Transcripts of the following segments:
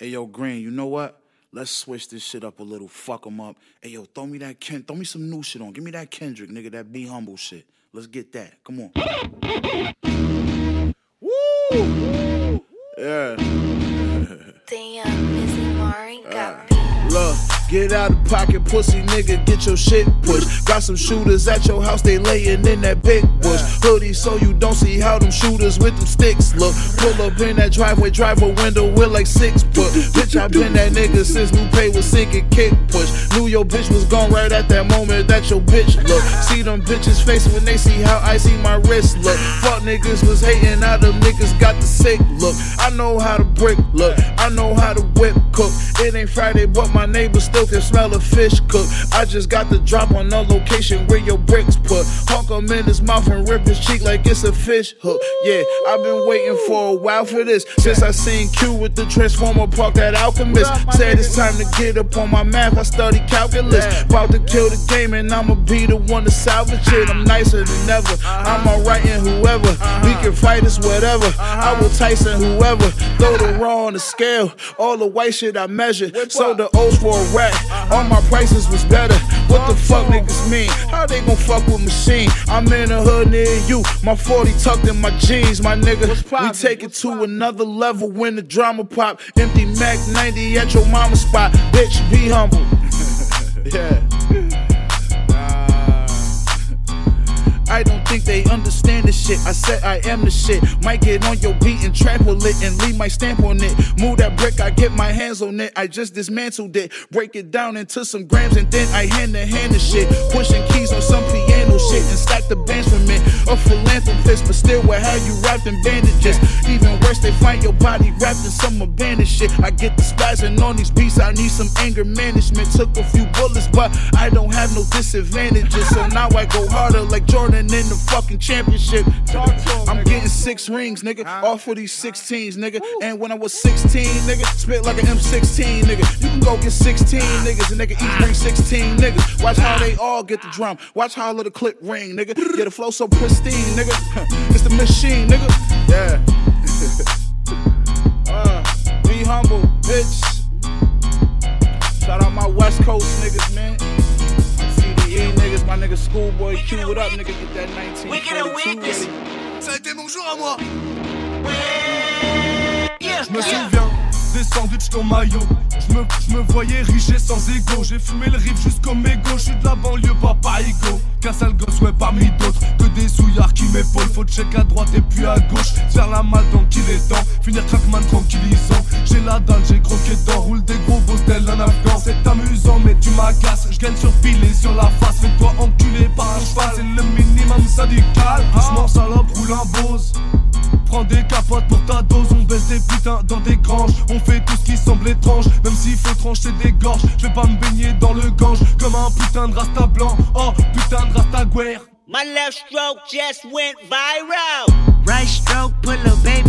Hey yo, Green, you know what? Let's switch this shit up a little. Fuck them up. Hey yo, throw me that Ken, throw me some new shit on. Give me that Kendrick, nigga. That be humble shit. Let's get that. Come on. Woo! Yeah. Damn, Missy Mari got me. Look, get out of pocket, pussy nigga, get your shit pushed. Got some shooters at your house, they laying in that big bush. Hoodie so you don't see how them shooters with them sticks look. Pull up in that driveway, drive a window with like six foot. Bitch, I been that nigga since Lupe was sinking kick push. Knew your bitch was gone right at that moment that your bitch look. See them bitches face when they see how icy my wrist look. Fuck niggas was hating, now them niggas got the sick look. I know how to brick look, I know how to whip cook. It ain't Friday, but my neighbors still can smell the fish cook. I just got the drop on the location where your bricks put. Honk him in his mouth and rip his cheek like it's a fish hook. Yeah, I've been waiting for a while for this. Since I seen Q with the Transformer Park, that alchemist. Said it's time to get up on my math. I study calculus. About to kill the game and I'ma be the one to salvage it. I'm nicer than ever. I'm alright in whoever. We can fight us, whatever. I will Tyson whoever. Throw the raw on the scale. All the white shit I measure. Sold the O's for a All my prices was better. What the fuck niggas mean? How they gon' fuck with machine? I'm in a hood near you. My 40 tucked in my jeans, my nigga. We take it to another level when the drama pop. Empty Mac 90 at your mama spot. Bitch, be humble. yeah. I don't think they understand the shit. I said I am the shit. Might get on your beat and trample it and leave my stamp on it. Move that brick, I get my hands on it. I just dismantled it. Break it down into some grams and then I hand to hand the shit. Pushing keys on some piano shit and stack the bands for me. A philanthropist, but still with how you wrapped in bandages. Even worse, they find your body wrapped in some abandoned shit. I get the spazzing on these beats. I need some anger management. Took a few bullets, but I don't have no disadvantages. So now I go harder like Jordan in the fucking championship. I'm getting six rings, nigga, off of these 16s, nigga. And when I was 16, nigga, spit like an M16, nigga. You can go get 16 niggas, and they can each bring 16 niggas. Watch how they all get the drum. Watch how little clip ring, nigga. Get a flow so pristine, nigga. It's the machine, nigga. Yeah. uh, be humble, bitch. Shout out my West Coast niggas, man. TDE niggas, my nigga Schoolboy Q, what up, nigga? Get that 1942 ready. Ça a été mon jour à moi. Yeah, Je me souviens des sandwichs ton maillot. Je me, voyais riche et sans ego. J'ai fumé le riff jusqu'au mégot. Je suis de la banlieue, papa ego. Qu'un sale gosse, ouais, parmi d'autres. Que des souillards qui m'épaulent. Faut check à droite et puis à gauche. Faire la malle tant qu'il est temps. Finir crackman tranquillisant. J'ai la dalle, j'ai croqué dedans. Roule des gros bosses tel un afghan. C'est amusant, mais tu m'agaces. Je gagne sur pile et sur la face. Fais-toi enculer par un cheval. C'est le minimum syndical. Doucement, salope, roule un bose. Prends des capotes pour ta dose, on baisse des putains dans des granges. On fait tout ce qui semble étrange, même s'il faut trancher des gorges. Je vais pas me baigner dans le gange, comme un putain de rasta blanc. Oh putain de rasta guerre. My left stroke just went viral. Right stroke put a baby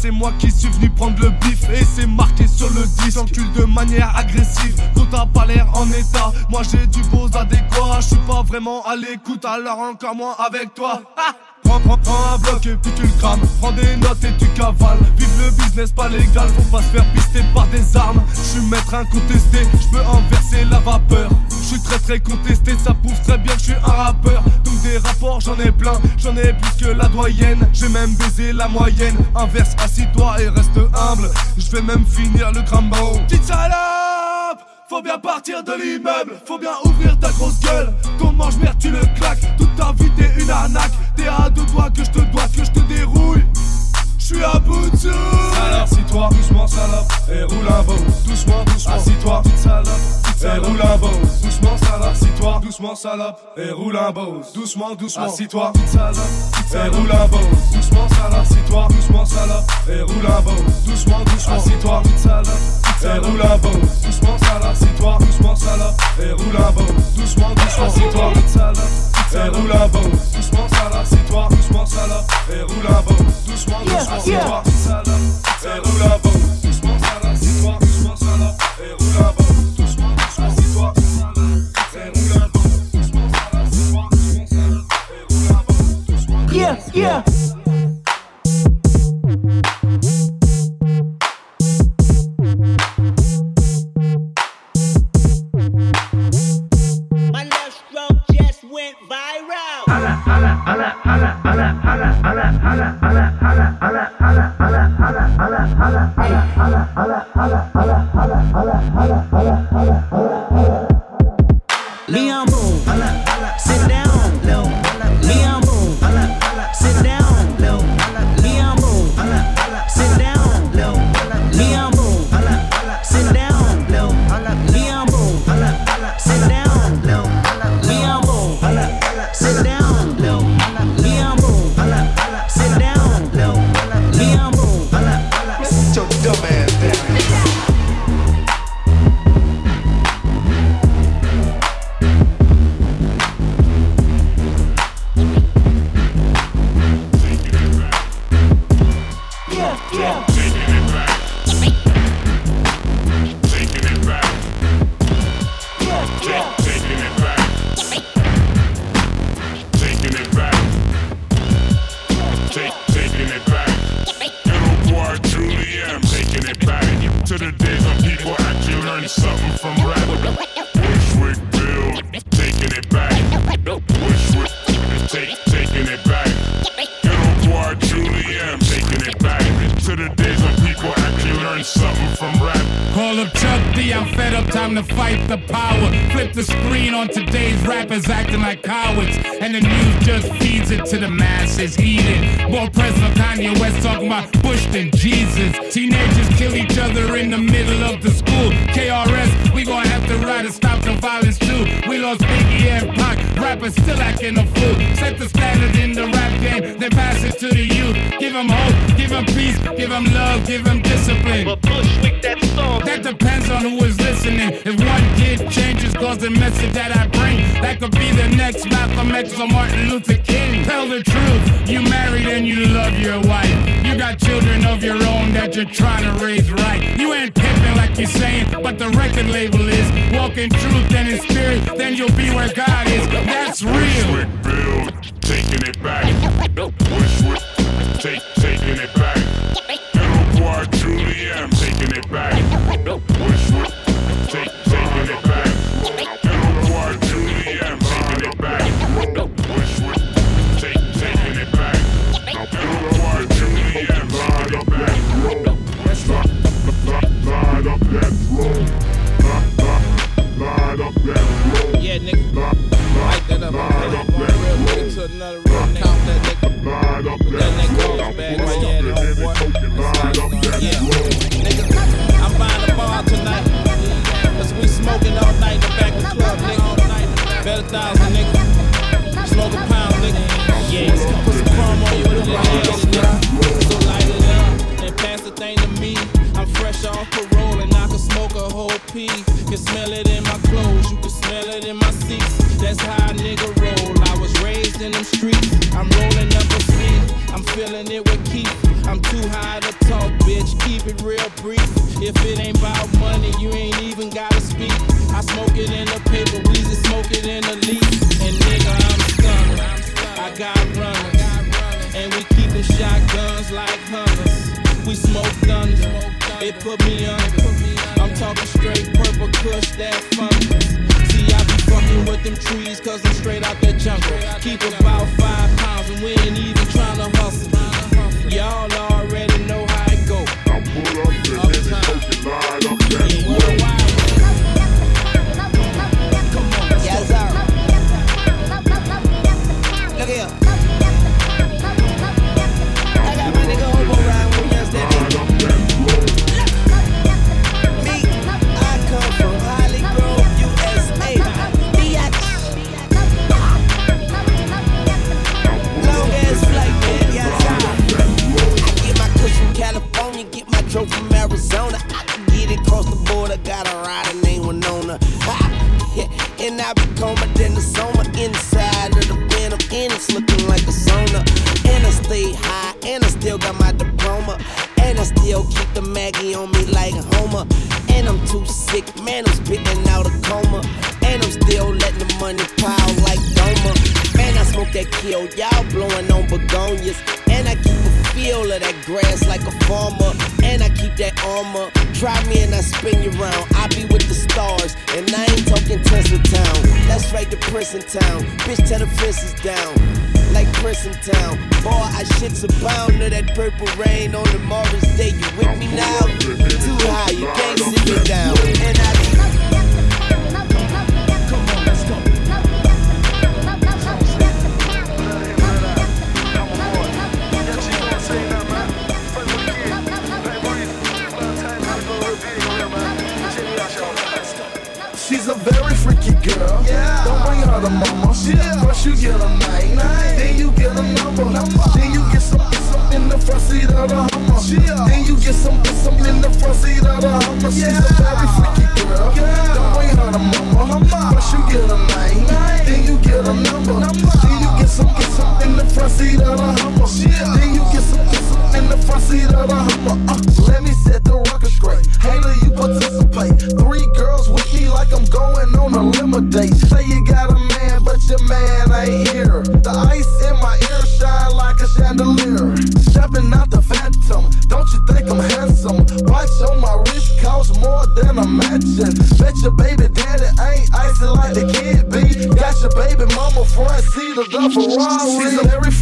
c'est moi qui suis venu prendre le bif Et c'est marqué sur le disque, encule de manière agressive Quand t'as pas l'air en état, moi j'ai du beau adéquat Je suis pas vraiment à l'écoute, alors encore moins avec toi Prends, prends, prends un bloc et puis tu le crames. Prends des notes et tu cavales. Vive le business pas légal, faut pas se faire pister par des armes. Je suis maître incontesté, je peux inverser la vapeur. Je suis très très contesté, ça prouve très bien que je suis un rappeur. Donc des rapports j'en ai plein, j'en ai plus que la doyenne. J'ai même baisé la moyenne. Inverse, assis-toi et reste humble. Je vais même finir le crambo. Petite salope faut bien partir de l'immeuble, faut bien ouvrir ta grosse gueule. Ton mange-merde, tu le claques. Toute ta vie, t'es une arnaque. T'es à deux doigts que je te dois, que je te dérouille. Je suis à bout de souffle. Alors, assis-toi, doucement, salope, et roule un beau. Doucement, doucement. Assis-toi, petite salope. Et roule un beau. Doucement, salope, assis-toi, doucement. doucement salope, et roule un boss. Doucement, salope, et roule un boss. Doucement salope, assis-toi, doucement salope, et roule un boss. Doucement, doucement, assis-toi, salope, et roule un boss. Doucement salope, assis-toi, doucement salope, et roule un boss. Doucement, doucement, assis-toi, salope, et roule un boss. Doucement salope, assis-toi, doucement salope, et roule un boss. Doucement, doucement, assis-toi, salope, et roule un boss. Doucement salope, assis-toi, doucement salope, et roule un boss. Doucement, doucement, assis-toi, et roule un boss. Doucement salope, assis-toi, doucement salope, et roule un boss. Yeah, yeah. Taking it back. Take, taking it back. It back. To the days when people actually learned something from rap. Call up Chuck D, I'm fed up, time to fight the power. Flip the screen on today's rappers acting like cowards. And the news just feeds it to the masses, heated. More press on Kanye West talking about Bush than Jesus. Pac, still acting a fool. Set the standard in the rap game, then pass it to the youth. Give them hope, give them peace, give them love, give them discipline. But Bushwick that song. That depends on who is listening. If one kid changes, cause the message that I bring, that could be the next Malcolm X or Martin Luther King. Tell the truth, you married and you love your wife. You got children of your own that you're trying to raise right. You ain't pimping like you're saying, but the record label is. Walk in truth and in spirit, then you'll be where God is. That's real. Bushwick Bill, taking it back. Bushwick, take, it put me under. I'm talking straight purple kush that fungus. See, I be fucking with them trees, cause I'm straight out that jungle. Keep about five pounds and we ain't even tryna hustle. Y'all already know coma than the soma inside of the venom. And it's looking like a sauna. And I stay high, and I still got my diploma. And I still keep the Maggie on me like Homer. And I'm too sick, man, I'm spitting out a coma. And I'm still letting the money pile like Doma. Man, I smoke that kill, y'all blowing on begonias. And I keep a feel of that grass like a farmer. And I keep that armor. Try me and I spin you round. I be with the stars, and I ain't talking Tesla Town. That's right, the prison town. Bitch, tell the fences down like prison town. Boy, I shit's abound to that purple rain on the Morris Day. You with me now? Too high, you can't sit me down. And I She's freaky girl. Yeah. Don't bring her to mama. Yeah. First you get a name, then you get a number. Then you get some, some in the front seat of the Hummer. Yeah. Then you get some, some in the front seat of the Hummer. She's a very freaky girl. Don't bring her to mama. First you get a name, then you get a number. Then you get some, get some in the front seat of the Hummer. Then you get some, get some in the front seat of the Hummer. Uh, let me set the record straight. Hater, you participate. Three girls with me like I'm going on a date. Say you got a man, but your man ain't here. The ice in my ear shine like a chandelier. Stepping out the phantom, don't you think I'm handsome? Watch on my wrist costs more than a mansion. Bet your baby daddy ain't icy like the kid be. Got your baby mama front seat of the Ferrari. She's a very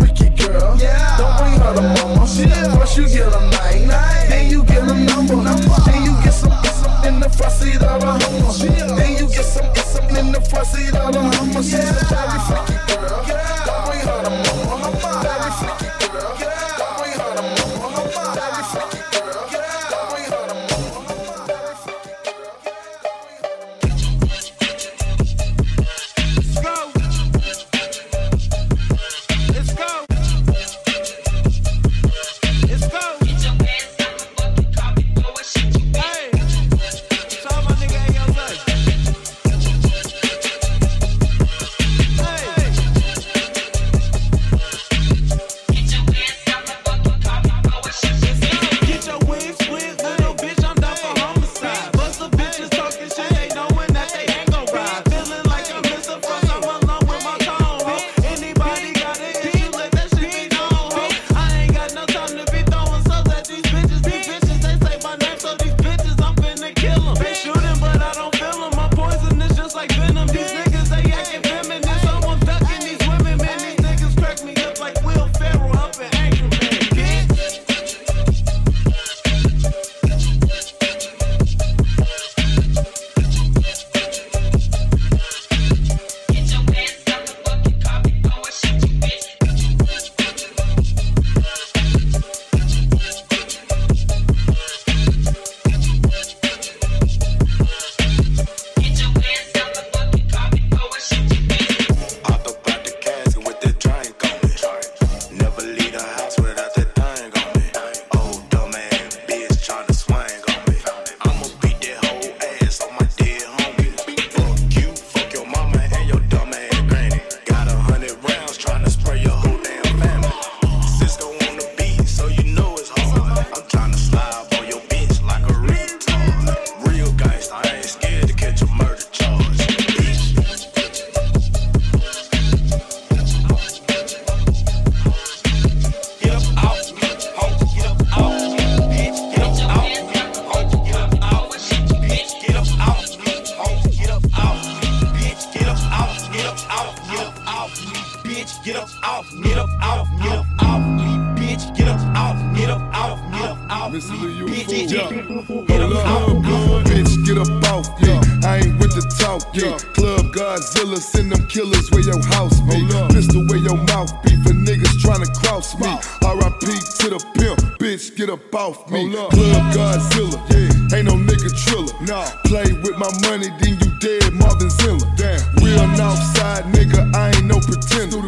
Real Northside nigga, I ain't no pretender.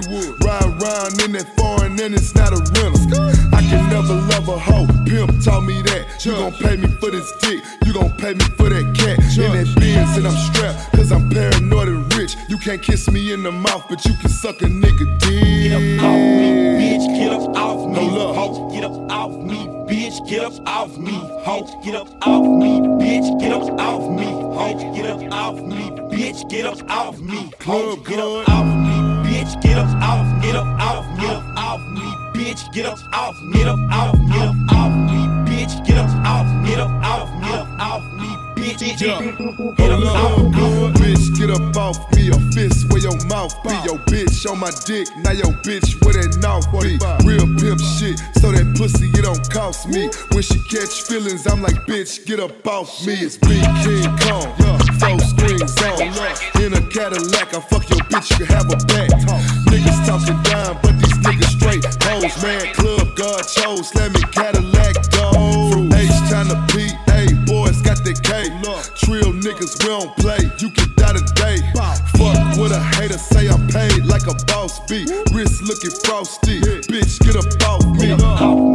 Ride around in that foreign and it's it's not a rental. I can never love a hoe. Pimp taught me that. You gon' pay me for this dick, you gon' pay me for that cat. In that Benz and I'm strapped, cause I'm paranoid and rich. You can't kiss me in the mouth, but you can suck a nigga dick. Get up off me, bitch. Get up off me, No love. ho. Get up off me, bitch. Get up off me, ho. Get up off me, bitch. Get up off me, ho. Get up off me, bitch. Get up off me. Club Get up off me, bitch. Get up off, get up off, get up off me, bitch. Get up off, get up off, get up off me, bitch. Get up off, get up bitch. Get up Hold up, good. Bitch, get up off me. A fist where your mouth be. Your bitch on my dick. Now your bitch where that mouth be. Real pimp shit. So that pussy, it don't cost me. When she catch feelings, I'm like, bitch, get up off me. It's Big King Kong. Four screens on. In a Cadillac, I fuck your bitch, you can have a back. Niggas talking down, but these niggas straight hoes, man. Club God chose, let me Cadillac go. From H time to P, Trill niggas, we don't play, you can die today. Fuck what a hater say, I'm paid like a boss B. Wrist looking frosty, bitch, get up off me.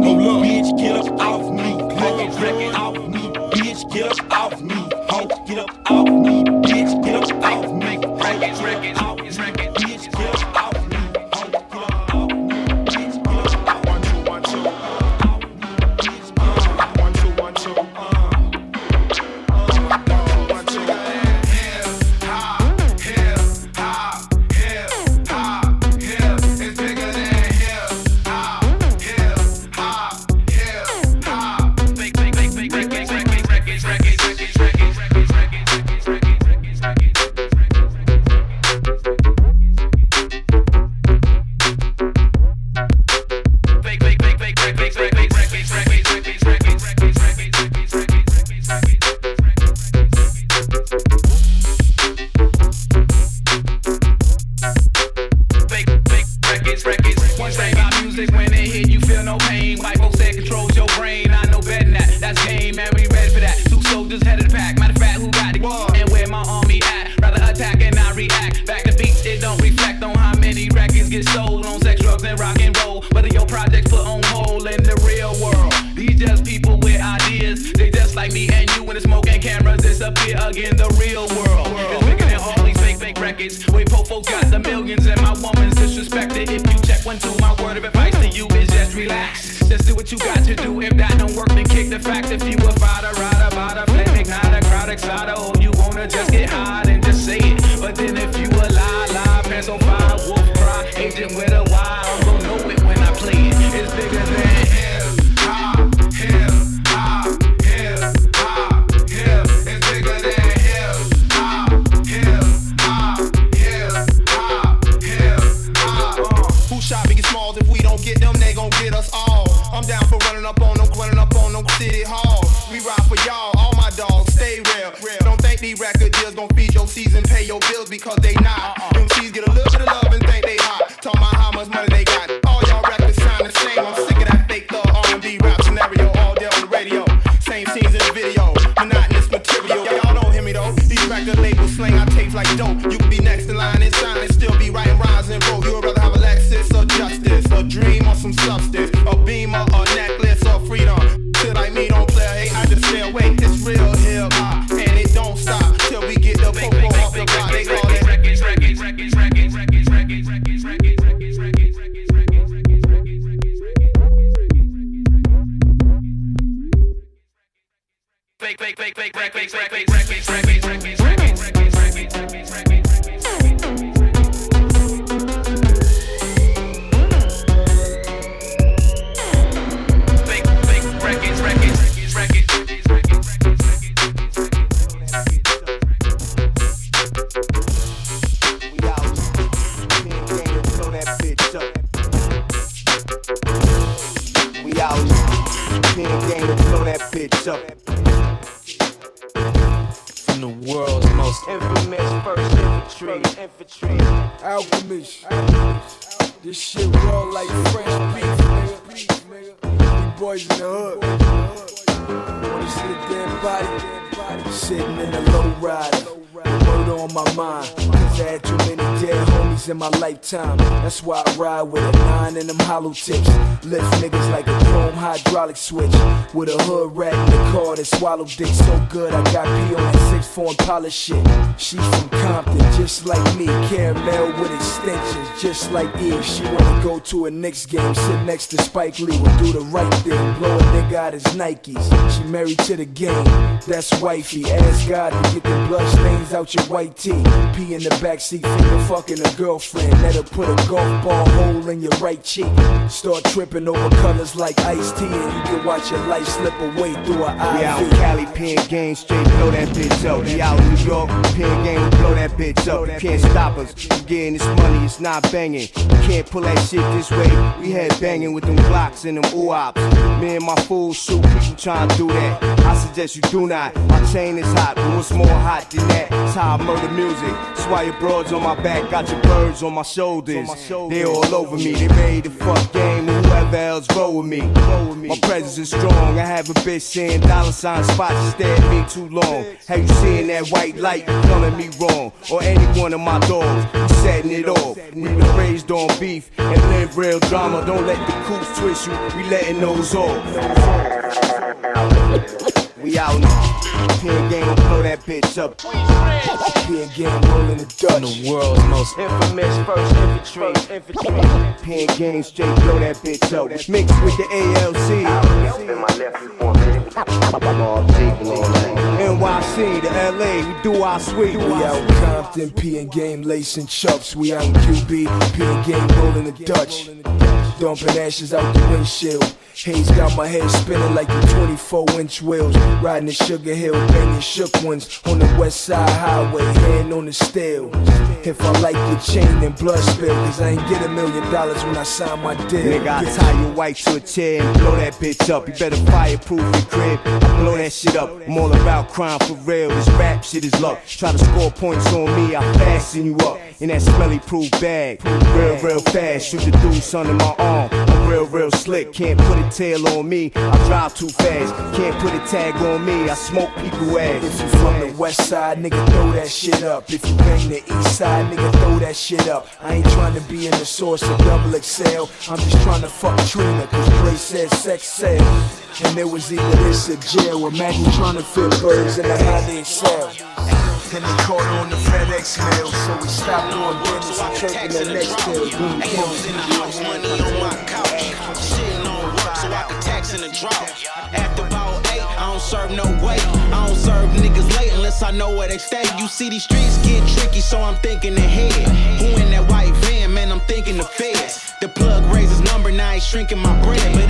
Hit, you feel no pain. White folks say it controls your brain. I know better than that. That's game, man. We ready for that. Two soldiers head of the pack. Matter of fact, who got the it? And where my army at? Rather attack and not react. Back to beats, it don't reflect on how many records get sold on sex, drugs, and rock and roll. Whether your projects put on hold in the real world. These just people with ideas. They just like me and you when the smoke and cameras disappear again. The real world is bigger than all these fake, fake records. Wait, Popo got the millions and my woman's disrespected. If you check one, two, what you got to do. If that don't work, then kick the fact. If you a fighter, rider, bada, flame, ignite a crowd, exciter, or you wanna just get high, stay real. Don't think these record deals gon' feed your season, pay your bills because they not. Uh-uh. MCs get a little bit of love and think they hot. Talk about how much money they got. All y'all records sound the same. I'm sick of that fake thug R&B rap scenario all day on the radio. Same scenes in the video, monotonous material. Y'all don't hear me though. These record labels slang our tapes like dope. You We. Pin game to blow that bitch up. From the world's most infamous first infantry. infantry. Alchemist. This shit raw like French beef, nigga. We boys in the hood. Wanna see a dead body? Sitting in a low rider. Word on my mind. Cause I had too many dead homies in my lifetime. That's why I ride with a nine and them hollow tips. Lift niggas like a chrome hydraulic switch. With a hood rat in the car that swallowed dick so good. I got P on six form polish shit. She's from Compton, just like me. Caramel with extensions, just like Eve. She wanna go to a Knicks game, sit next to Spike Lee. Will do the right thing, blow a nigga out his Nikes. She married to the game, that's wifey. Ask God to get the blood stains out your white tee. Pee in the backseat, finger fucking a girlfriend. Let her put a golf ball hole in your right cheek. Start tripping over colors like iced tea, and you can watch your life slip away through an eye. We out in Cali, pen game, straight blow that bitch up. We out in New York, pen game, blow that bitch up. You can't stop us. Getting this money, it's not banging. You can't pull that shit this way. We had banging with them blocks and them oops. Me and my fool shoot people trying to do that. I suggest you do not. Chain is hot, but what's more hot than that? It's how I murder music. That's why your broads on my back, got your birds on my shoulders. They all over me, they made to fuck game whoever else roll with me. My presence is strong. I have a bitch saying dollar sign spots stay at me too long. Have you seen that white light calling me wrong? Or any one of my dogs, setting it off. We been raised on beef and live real drama. Don't let the coops twist you, we letting those off. We out now. Pen game, blow that bitch up. Pen game, rolling the Dutch. The world's most infamous first infantry. infantry. Pen game, straight blow that bitch up. Mixed with the ALC. NYC to LA, we do our sweet. We out in Compton, P and game, lacing chucks. We out in QB, P and game, rolling the Dutch. Dumping ashes out the windshield. Haze got my head spinning like the 24 inch wheels. Riding the Sugar Hill, banging shook ones on the West Side Highway, hand on the steel. If I like your chain and blood spill, cause I ain't get a million dollars when I sign my deal. Nigga, I tie your wife to a chair and blow that bitch up. You better fireproof your crib. I blow that shit up. I'm all about crime for real. This rap shit is luck. Try to score points on me, I fasten you up in that smelly proof bag. Real, real fast. Shoot the deuce under my. Um, I'm real, real slick. Can't put a tail on me. I drive too fast. Can't put a tag on me. I smoke people ass. If you from the west side, nigga, throw that shit up. If you bang the east side, nigga, throw that shit up. I ain't trying to be in the source of double XL. I'm just trying to fuck Trina, cause Dre said sex sell. And it was either this or jail. Imagine trying to fit birds in a high cell. Then they caught on the FedEx mail, so we stopped on business and taking the next pill. Boom, A's in the house, money on my couch. I'm sitting on work so I can tax in the drought. After about eight, I don't serve no way. I don't serve niggas late unless I know where they stay. You see, these streets get tricky, so I'm thinking ahead. Who in that white van, man? I'm thinking the feds. The plug raises number, now he's shrinking my bread.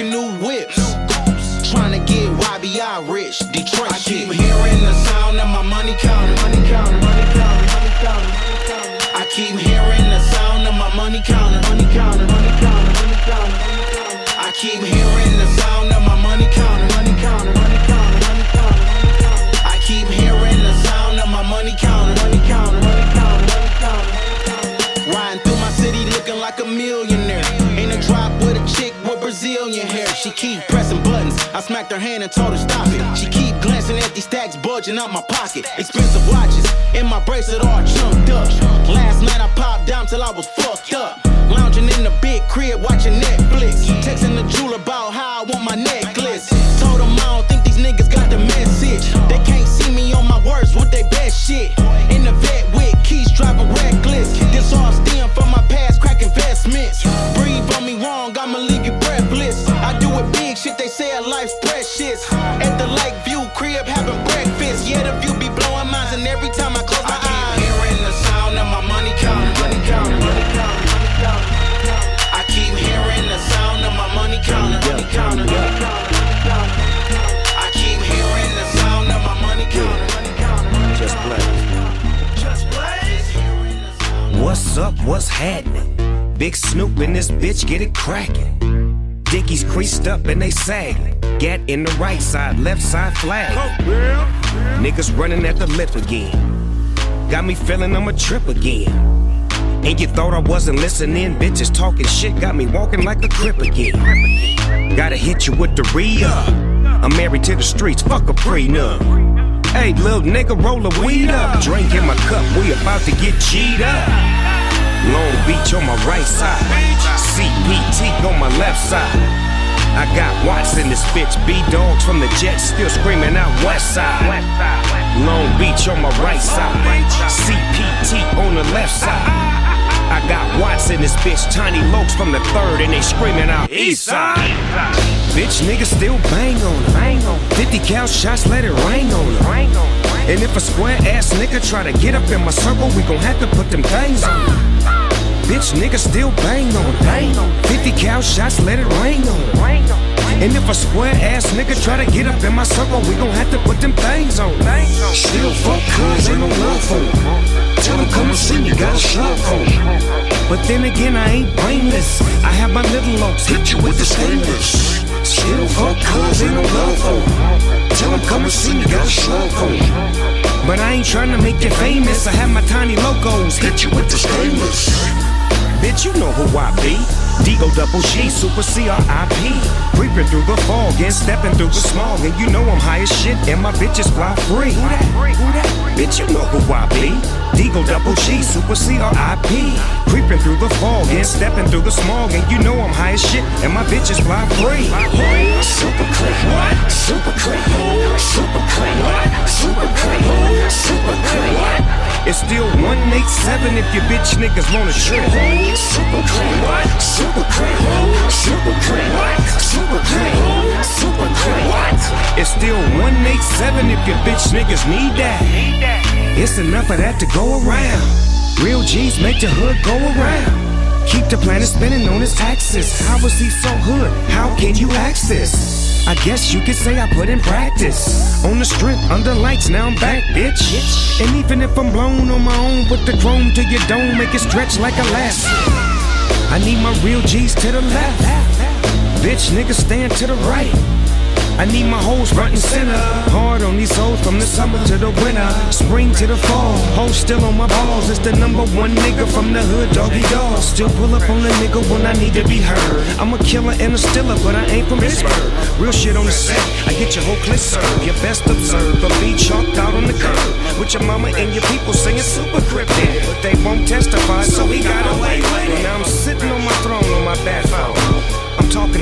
I'm new I smacked her hand and told her stop it. She keep glancing at these stacks bulging out my pocket. Expensive watches in my bracelet all chunked up. Last night I popped down till I was fucked up. Lounging in the big crib watching Netflix. Texting the jeweler about happening? Big Snoop in this bitch, get it crackin'. dickies creased up and they sag. Gat in the right side, left side flag. Oh, Niggas running at the lip again. Got me feeling I'm a trip again. And you thought I wasn't listening? Bitches talking shit got me walking like a crip again. Gotta hit you with the re up. I'm married to the streets, fuck a prenup. Hey, little nigga, roll a weed up. Drink in my cup, we about to get cheated up. Long Beach on my right side, CPT on my left side. I got Watts in this bitch, B dogs from the Jets still screaming out West Side. Long Beach on my right side, CPT on the left side. I got Watts in this bitch, Tiny Lokes from the third, and they screaming out East Side. Bitch, niggas still bang on her. 50 cal shots, let it rain on her. And if a square ass nigga try to get up in my circle, we gon' have to put them things on. Bitch, niggas still bang on her. 50 cal shots, let it rain on her. And if a square ass nigga try to get up in my circle, we gon' have to put them things on. Still fuck cuz ain't no love for 'em. Tell come and see me, got a slug for 'em. But then again, I ain't brainless. I have my little lopes, hit you with the stainless. Still fuck cuz ain't no love for 'em. Tell come and see me, got a slug for 'em. But I ain't trying to make you famous. I have my tiny locos, hit you with the stainless. Bitch, you know who I be. D-O double G, super C-R-I-P. Creeping through the fog and stepping through the smog. And you know I'm high as shit and my bitches fly free. Bitch, you know who I be. D-O double G, super C-R-I-P. Creeping through the fog and stepping through the smog. And you know I'm high as shit and my bitches fly free. Super click, what? Super click, super click, what? Super click, super click, what? It's still 187 if you bitch niggas wanna trip. Super click, what? Super click, super click, what? Super click, super click, what? It's still 187 if you bitch niggas need that. It's enough of that to go around. Real G's make the hood go around. Keep the planet spinning on its axis. How was he so hood? How can you access? I guess you could say I put in practice. On the strength, under lights, now I'm back, bitch. And even if I'm blown on my own with the chrome to your dome, make it stretch like elastic. I need my real G's to the left. Bitch, niggas stand to the right. I need my hoes front and center. Hard on these hoes from the summer to the winter, spring to the fall. Hoes still on my balls. It's the number one nigga from the hood, doggy dog. Still pull up on the nigga when I need to be heard. I'm a killer and a stiller, but I ain't from Pittsburgh. Real shit on the set. I get your whole clip served. Your best observed, but be chalked out on the curb. With your mama and your people singing super cryptic, but they won't testify, so he got away with it. Now I'm sitting on my throne on my bad phone.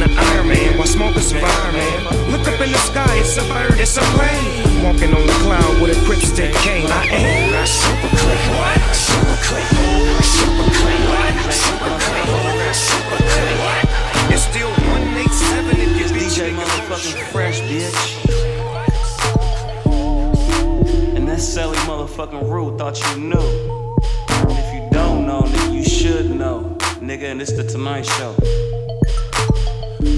I'm talking Iron Man while smoking some fireman. Look up in the sky, it's a bird, it's a plane. Walking on the cloud with a grip stick cane. I am super click, what? Super click, super click, what? Super click, what? It's still 187 if you DJ motherfucking fresh, bitch. And that Sally motherfucking Rue thought you knew. And if you don't know, then you should know. Nigga, and it's the Tonight Show.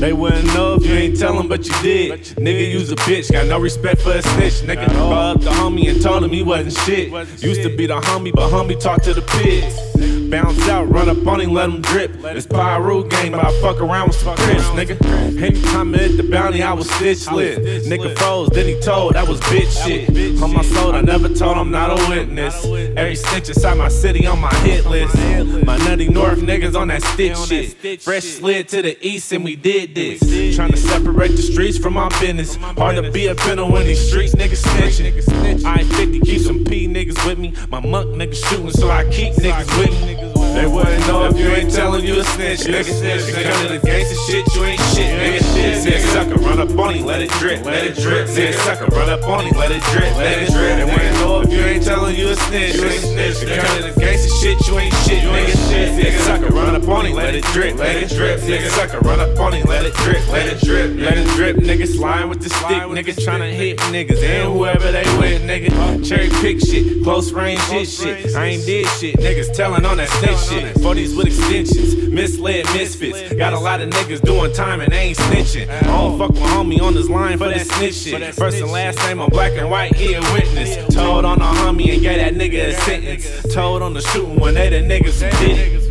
They wouldn't know if you ain't tell them, but you did. Nigga, you's a bitch, got no respect for a snitch. Nigga, up the homie and told him he wasn't shit. Used to be the homie, but homie talk to the pigs. Bounce out, run up on him, let him drip. It's Piru game, but I fuck around with some Crips, nigga. Anytime I hit the bounty, I was stitch lit. Nigga froze, then he told that was bitch shit. On my soul, I never told I'm not a witness. Every stitch inside my city on my hit list. My nutty North niggas on that stitch shit. Fresh slid to the east and we did this. Trying to separate the streets from my business. Hard to be a pinner when these streets niggas snitching. I ain't 50, keep some P niggas with me. My monk niggas shooting, so I keep niggas with me. They wouldn't know if you ain't telling you a snitch, nigga. snitch they come to the gangsta shit, you ain't shit, nigga. Said sucker, run up on him, let it drip, let it drip. Said sucker, run up on him, let it drip, let it drip. They wouldn't know if you ain't telling you a snitch, you ain't snitch. They come to the gangsta shit, you ain't shit, nigga. Said sucker, run up on him, let it drip, let it drip. Said sucker, run up on him, let it drip, let it drip, let it drip. Niggas slime with the stick, niggas tryna hit niggas and whoever they with, nigga. Cherry pick shit, close range shit, shit. I ain't did shit, niggas telling on that snitch shit. 40s with extensions, misled misfits. Got a lot of niggas doing time and they ain't snitching. I don't fuck with homie on this line for that snitch shit. First and last name on black and white, he a witness. Told on the homie and gave that nigga a sentence. Told on the shooting when they the niggas who did it.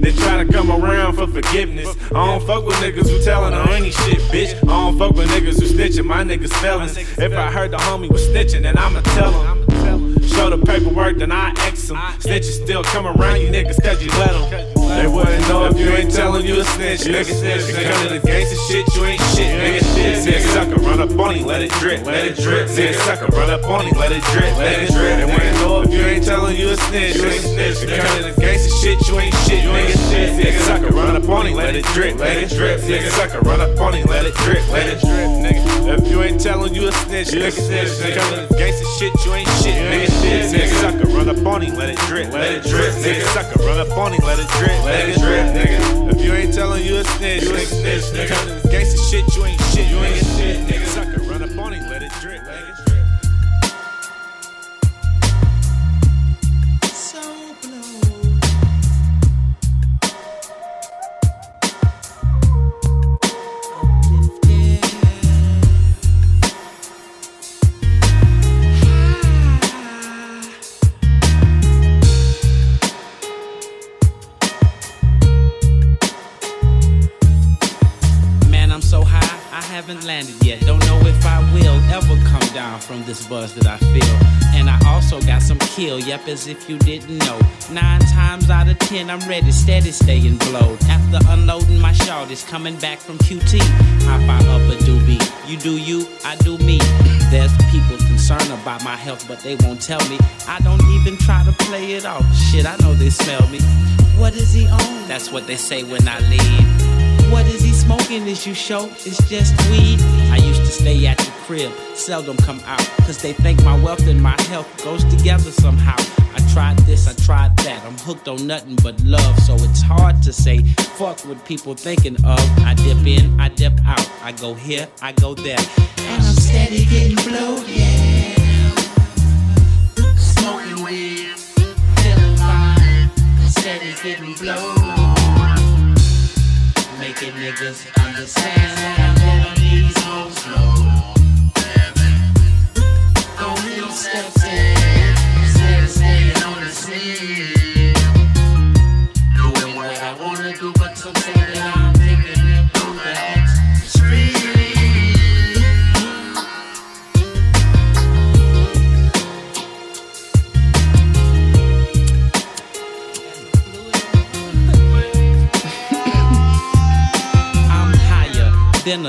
They try to come come around for forgiveness. I don't fuck with niggas who telling on any shit, bitch. I don't fuck with niggas who snitching, my niggas felons. If I heard the homie was snitching, then I'ma tell him. Show the paperwork, then I X them. Snitches still come around you niggas cause you let them. They wouldn't know if you ain't telling you a snitch, nigga. They come to the gangsta shit, you ain't shit, nigga. Said sucker, run up on him, let it drip, let it drip. Said sucker, run up on him, let it drip, let it drip. They wouldn't know if you ain't telling you a snitch, you ain't snitch. They come to the gangsta shit, you ain't shit, nigga. Said sucker, run up on him, let it drip, let it drip. Said sucker, run up on him, let it drip, let it drip, nigga. If you ain't telling you a snitch, nigga. They come to the gangsta shit, you ain't shit, nigga. Said sucker, run up on him, let it drip, let it drip. Said sucker, run up on him, let it drip, let it drip, nigga. If you ain't telling you a snitch, you ain't snitch, nigga. Gangsta shit, you ain't shit, you ain't haven't landed yet. Don't know if I will ever come down from this buzz that I feel. And I also got some kill, yep, as if you didn't know. Nine times out of ten, I'm ready, steady, staying blowed. After unloading my shorties, coming back from QT. Hop out up a doobie. You do you, I do me. There's people concerned about my health, but they won't tell me. I don't even try to play it off. Shit, I know they smell me. What is he on? That's what they say when I leave. What is he smoking? Is you show? It's just weed. I used to stay at the crib, seldom come out, cause they think my wealth and my health goes together somehow. I tried this, I tried that. I'm hooked on nothing but love, so it's hard to say fuck what people thinking of. I dip in, I dip out, I go here, I go there, and I'm steady getting blowed, yeah. Smoking weed, feeling fine, steady getting blowed. Making niggas understand that I'm living these hoes slow.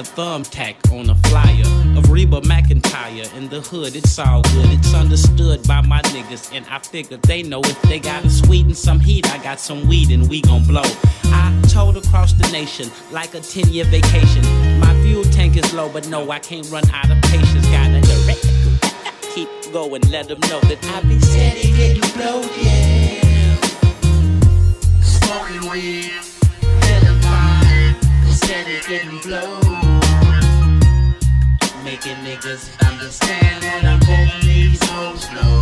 A thumbtack on a flyer of Reba McEntire in the hood. It's all good. It's understood by my niggas, and I figure they know if they got a sweet and some heat, I got some weed and we gon' blow. I told across the nation like a 10 year vacation. My fuel tank is low, but no, I can't run out of patience. Gotta direct keep going, let them know that I be steady getting blowed, yeah. Smoking weed, steady getting blowed. Making niggas understand that I'm holding these hoes low.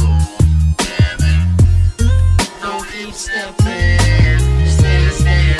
Don't keep stepping, steady staying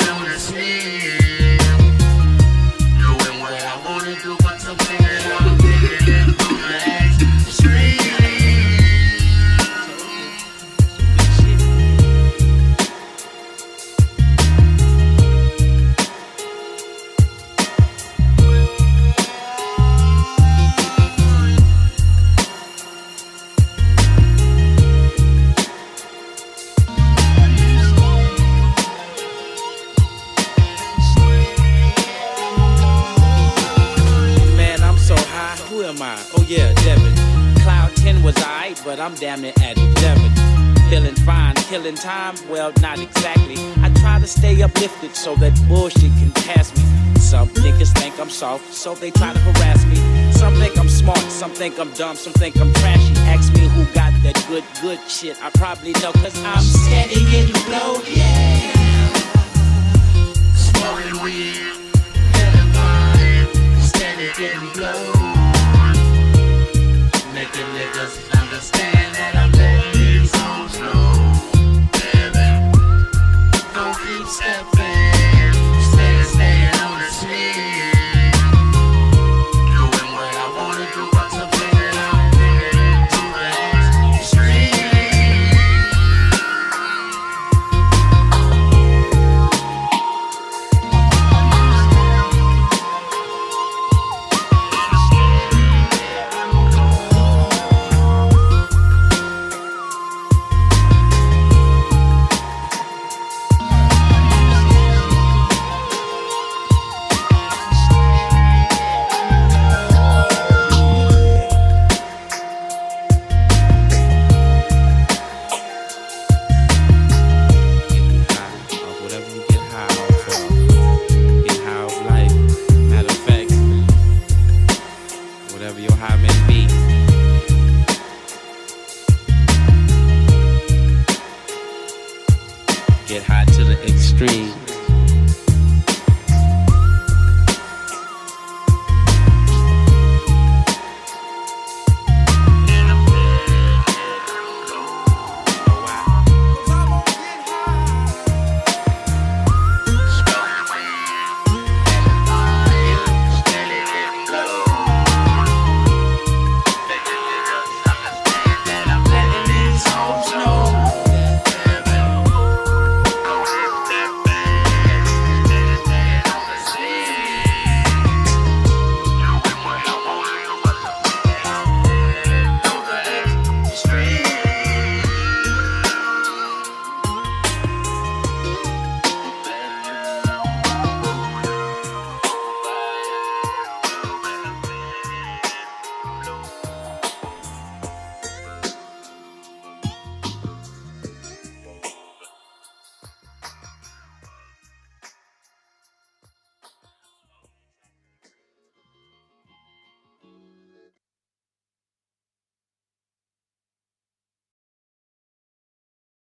I'm damn near at 11. Feeling fine, killing time? Well, not exactly. I try to stay uplifted so that bullshit can pass me. Some niggas think I'm soft, so they try to harass me. Some think I'm smart, some think I'm dumb, some think I'm trashy. Ask me who got that good, good shit. I probably know, cause I'm steady getting blowed, yeah. Smoking weed, fine, steady getting blowed. Making niggas understand